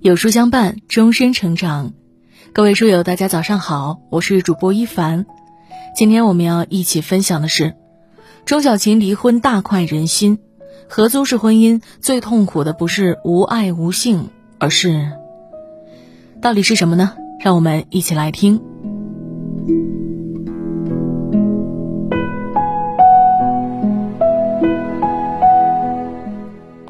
有书相伴，终身成长。各位书友，大家早上好，我是主播一凡。今天我们要一起分享的是，钟小琴离婚大快人心。合租式婚姻最痛苦的不是无爱无性，而是到底是什么呢？让我们一起来听。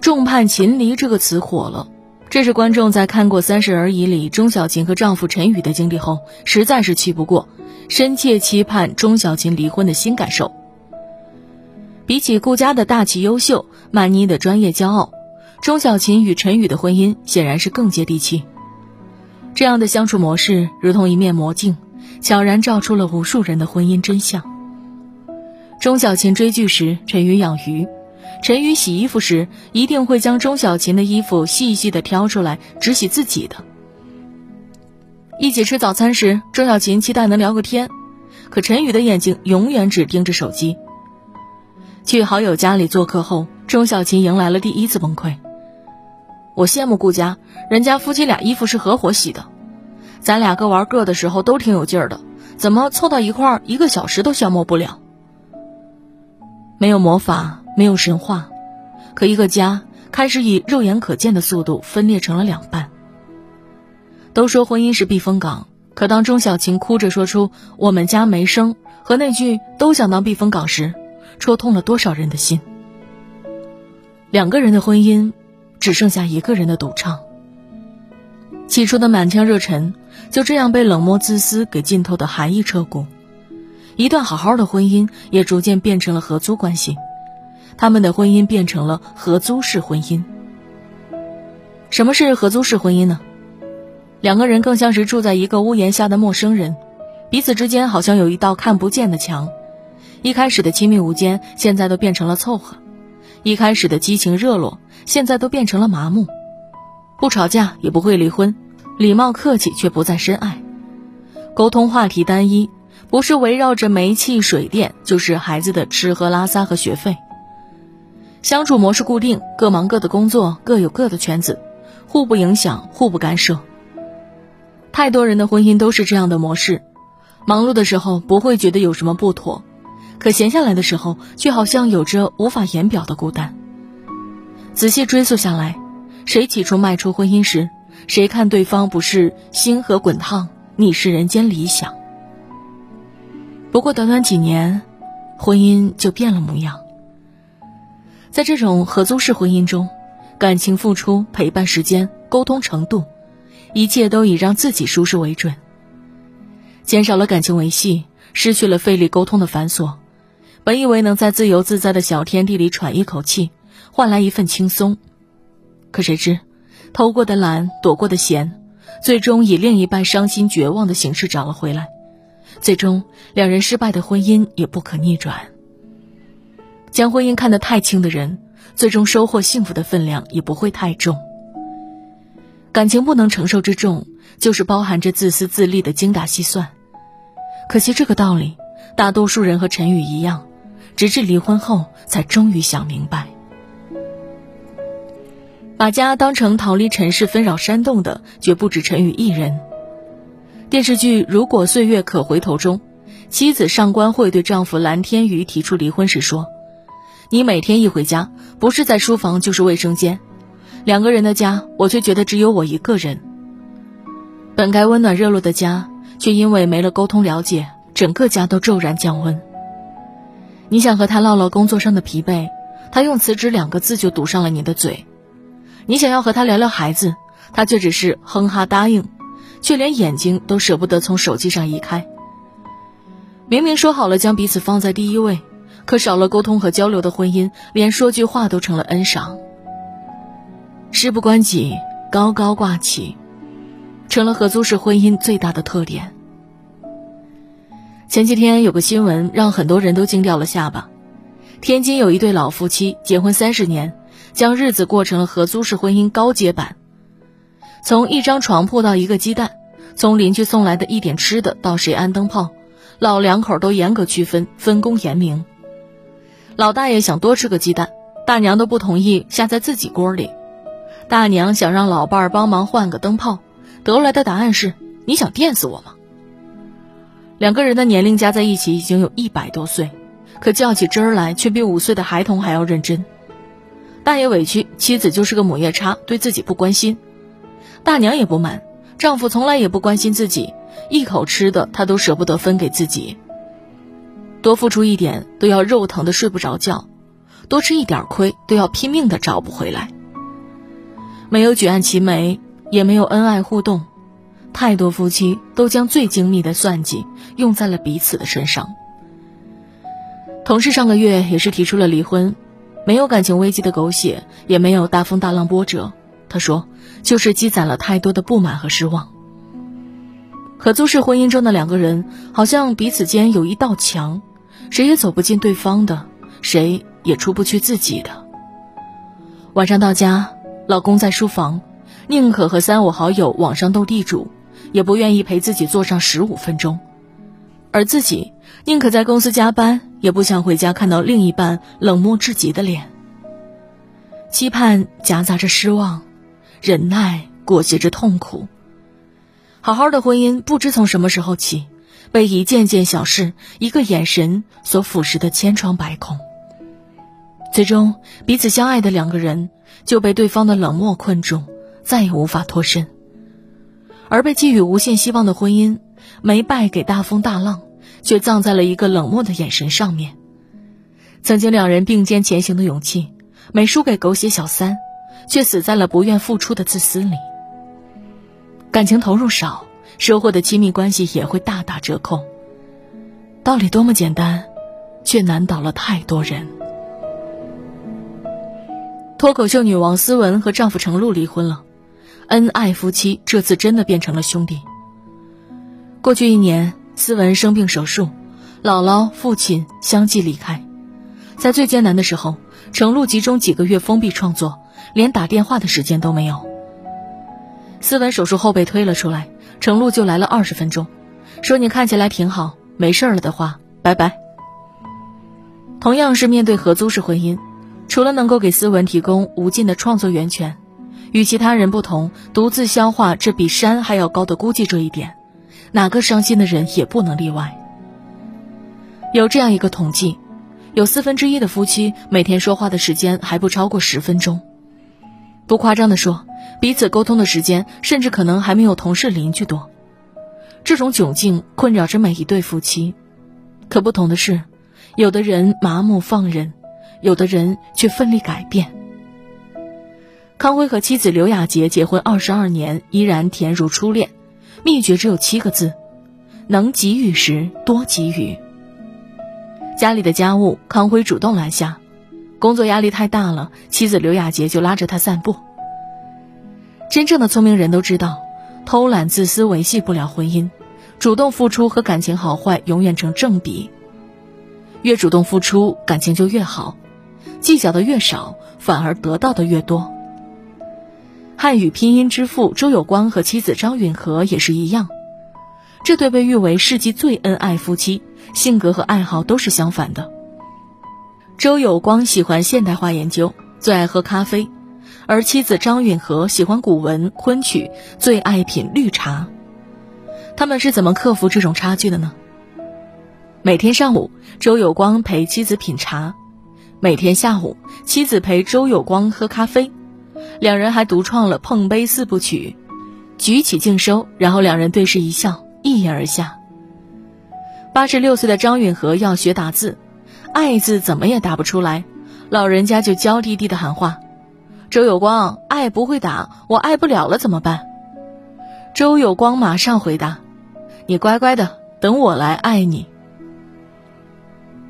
众叛亲离这个词火了。这是观众在看过《三十而已》里钟小琴和丈夫陈宇的经历后，实在是气不过，深切期盼钟小琴离婚的新感受。比起顾家的大气优秀、曼妮的专业骄傲，钟小琴与陈宇的婚姻显然是更接地气。这样的相处模式如同一面魔镜，悄然照出了无数人的婚姻真相。钟小琴追剧时，陈宇养鱼。陈宇洗衣服时，一定会将钟小琴的衣服细细的挑出来，只洗自己的。一起吃早餐时，钟小琴期待能聊个天，可陈宇的眼睛永远只盯着手机。去好友家里做客后，钟小琴迎来了第一次崩溃。我羡慕顾家，人家夫妻俩衣服是合伙洗的，咱俩各玩各的时候都挺有劲儿的，怎么凑到一块儿一个小时都消磨不了？没有魔法。没有神话，可一个家开始以肉眼可见的速度分裂成了两半。都说婚姻是避风港，可当钟小琴哭着说出“我们家没生”和那句“都想当避风港”时，戳痛了多少人的心。两个人的婚姻，只剩下一个人的独唱。起初的满腔热忱，就这样被冷漠自私给浸透的寒意彻骨。一段好好的婚姻，也逐渐变成了合租关系。他们的婚姻变成了合租式婚姻。什么是合租式婚姻呢？两个人更像是住在一个屋檐下的陌生人，彼此之间好像有一道看不见的墙。一开始的亲密无间，现在都变成了凑合；一开始的激情热络，现在都变成了麻木。不吵架也不会离婚，礼貌客气却不再深爱。沟通话题单一，不是围绕着煤气水电，就是孩子的吃喝拉撒和学费。相处模式固定，各忙各的工作，各有各的圈子，互不影响，互不干涉。太多人的婚姻都是这样的模式，忙碌的时候不会觉得有什么不妥，可闲下来的时候却好像有着无法言表的孤单。仔细追溯下来，谁起初迈出婚姻时，谁看对方不是星河滚烫，你是人间理想。不过短短几年，婚姻就变了模样。在这种合租式婚姻中，感情付出、陪伴时间、沟通程度，一切都以让自己舒适为准。减少了感情维系，失去了费力沟通的繁琐，本以为能在自由自在的小天地里喘一口气，换来一份轻松，可谁知，偷过的懒，躲过的闲，最终以另一半伤心绝望的形式找了回来，最终两人失败的婚姻也不可逆转。将婚姻看得太轻的人，最终收获幸福的分量也不会太重。感情不能承受之重，就是包含着自私自利的精打细算。可惜这个道理，大多数人和陈宇一样，直至离婚后才终于想明白。把家当成逃离尘世纷扰山洞的，绝不止陈宇一人。电视剧《如果岁月可回头》中，妻子上官慧对丈夫蓝天瑜提出离婚时说。你每天一回家，不是在书房就是卫生间，两个人的家，我却觉得只有我一个人。本该温暖热络的家，却因为没了沟通了解，整个家都骤然降温。你想和他唠唠工作上的疲惫，他用辞职两个字就堵上了你的嘴；你想要和他聊聊孩子，他却只是哼哈答应，却连眼睛都舍不得从手机上移开。明明说好了将彼此放在第一位。可少了沟通和交流的婚姻，连说句话都成了恩赏。事不关己，高高挂起，成了合租式婚姻最大的特点。前几天有个新闻让很多人都惊掉了下巴：天津有一对老夫妻结婚三十年，将日子过成了合租式婚姻高阶版。从一张床铺到一个鸡蛋，从邻居送来的一点吃的到谁安灯泡，老两口都严格区分，分工严明。老大爷想多吃个鸡蛋，大娘都不同意下在自己锅里。大娘想让老伴儿帮忙换个灯泡，得来的答案是：“你想电死我吗？”两个人的年龄加在一起已经有一百多岁，可较起真儿来却比五岁的孩童还要认真。大爷委屈妻子就是个母夜叉，对自己不关心；大娘也不满，丈夫从来也不关心自己，一口吃的他都舍不得分给自己。多付出一点都要肉疼的睡不着觉，多吃一点亏都要拼命的找不回来。没有举案齐眉，也没有恩爱互动，太多夫妻都将最精密的算计用在了彼此的身上。同事上个月也是提出了离婚。没有感情危机的狗血，也没有大风大浪波折。他说，就是积攒了太多的不满和失望。合租式婚姻中的两个人，好像彼此间有一道墙，谁也走不进对方的，谁也出不去自己的。晚上到家，老公在书房，宁可和三五好友网上斗地主，也不愿意陪自己坐上十五分钟，而自己宁可在公司加班。也不想回家看到另一半冷漠至极的脸。期盼夹杂着失望，忍耐裹挟着痛苦。好好的婚姻不知从什么时候起，被一件件小事、一个眼神所腐蚀的千疮百孔。最终，彼此相爱的两个人就被对方的冷漠困住，再也无法脱身。而被寄予无限希望的婚姻，没败给大风大浪。却葬在了一个冷漠的眼神上面。曾经两人并肩前行的勇气，没输给狗血小三，却死在了不愿付出的自私里。感情投入少，收获的亲密关系也会大打折扣。道理多么简单，却难倒了太多人。脱口秀女王思文和丈夫程璐离婚了，恩爱夫妻这次真的变成了兄弟。过去一年。思文生病手术，姥姥、父亲相继离开，在最艰难的时候，程璐集中几个月封闭创作，连打电话的时间都没有。思文手术后被推了出来，程璐就来了二十分钟，说：“你看起来挺好，没事了的话，拜拜。”同样是面对合租式婚姻，除了能够给思文提供无尽的创作源泉，与其他人不同，独自消化这比山还要高的孤寂这一点。哪个伤心的人也不能例外。有这样一个统计，有四分之一的夫妻每天说话的时间还不超过十分钟。不夸张的说，彼此沟通的时间甚至可能还没有同事邻居多。这种窘境困扰着每一对夫妻，可不同的是，有的人麻木放任，有的人却奋力改变。康辉和妻子刘雅洁结婚二十二年，依然甜如初恋。秘诀只有七个字：能给予时多给予。家里的家务，康辉主动揽下；工作压力太大了，妻子刘雅洁就拉着他散步。真正的聪明人都知道，偷懒自私维系不了婚姻，主动付出和感情好坏永远成正比。越主动付出，感情就越好；计较的越少，反而得到的越多。汉语拼音之父周有光和妻子张允和也是一样，这对被誉为世纪最恩爱夫妻，性格和爱好都是相反的。周有光喜欢现代化研究，最爱喝咖啡，而妻子张允和喜欢古文昆曲，最爱品绿茶。他们是怎么克服这种差距的呢？每天上午，周有光陪妻子品茶；每天下午，妻子陪周有光喝咖啡。两人还独创了碰杯四部曲，举起敬收，然后两人对视一笑，一饮而下。八十六岁的张允和要学打字，“爱”字怎么也打不出来，老人家就娇滴滴的喊话：“周有光，爱不会打，我爱不了了怎么办？”周有光马上回答：“你乖乖的，等我来爱你。”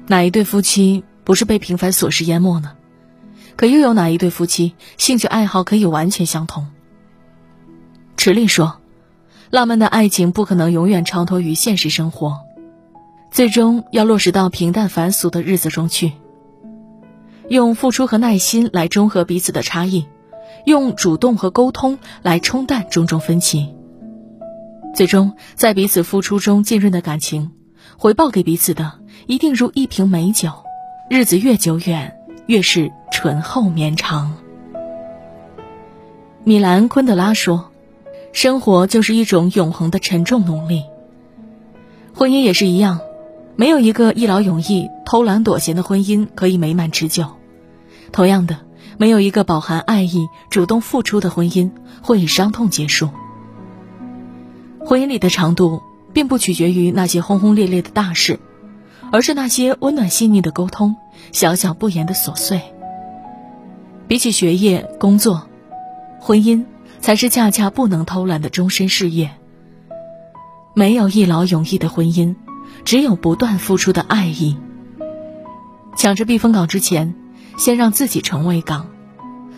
哪一对夫妻不是被平凡琐事淹没呢？可又有哪一对夫妻兴趣爱好可以完全相同？池莉说：“浪漫的爱情不可能永远超脱于现实生活，最终要落实到平淡凡俗的日子中去。用付出和耐心来中和彼此的差异，用主动和沟通来冲淡种种分歧。最终，在彼此付出中浸润的感情，回报给彼此的一定如一瓶美酒，日子越久远。”越是醇厚绵长。米兰昆德拉说：“生活就是一种永恒的沉重努力。”婚姻也是一样，没有一个一劳永逸、偷懒躲闲的婚姻可以美满持久。同样的，没有一个饱含爱意、主动付出的婚姻会以伤痛结束。婚姻里的长度，并不取决于那些轰轰烈烈的大事，而是那些温暖细腻的沟通、小小不言的琐碎。比起学业、工作。婚姻才是恰恰不能偷懒的终身事业。没有一劳永逸的婚姻，只有不断付出的爱意。抢着避风港之前，先让自己成为港；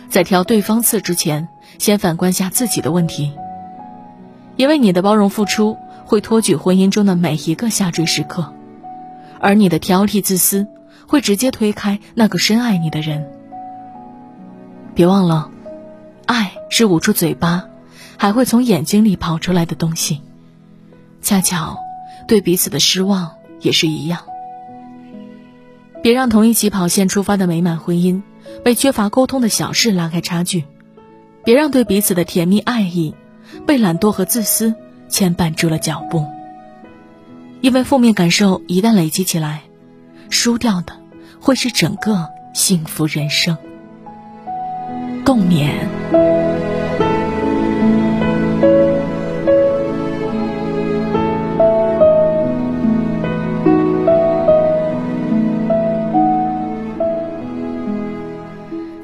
在挑对方刺之前，先反观下自己的问题。因为你的包容付出，会托举婚姻中的每一个下坠时刻，而你的挑剔自私，会直接推开那个深爱你的人。别忘了。爱是捂住嘴巴，还会从眼睛里跑出来的东西。恰巧，对彼此的失望也是一样。别让同一起跑线出发的美满婚姻，被缺乏沟通的小事拉开差距。别让对彼此的甜蜜爱意，被懒惰和自私牵绊住了脚步。因为负面感受一旦累积起来，输掉的会是整个幸福人生。共勉。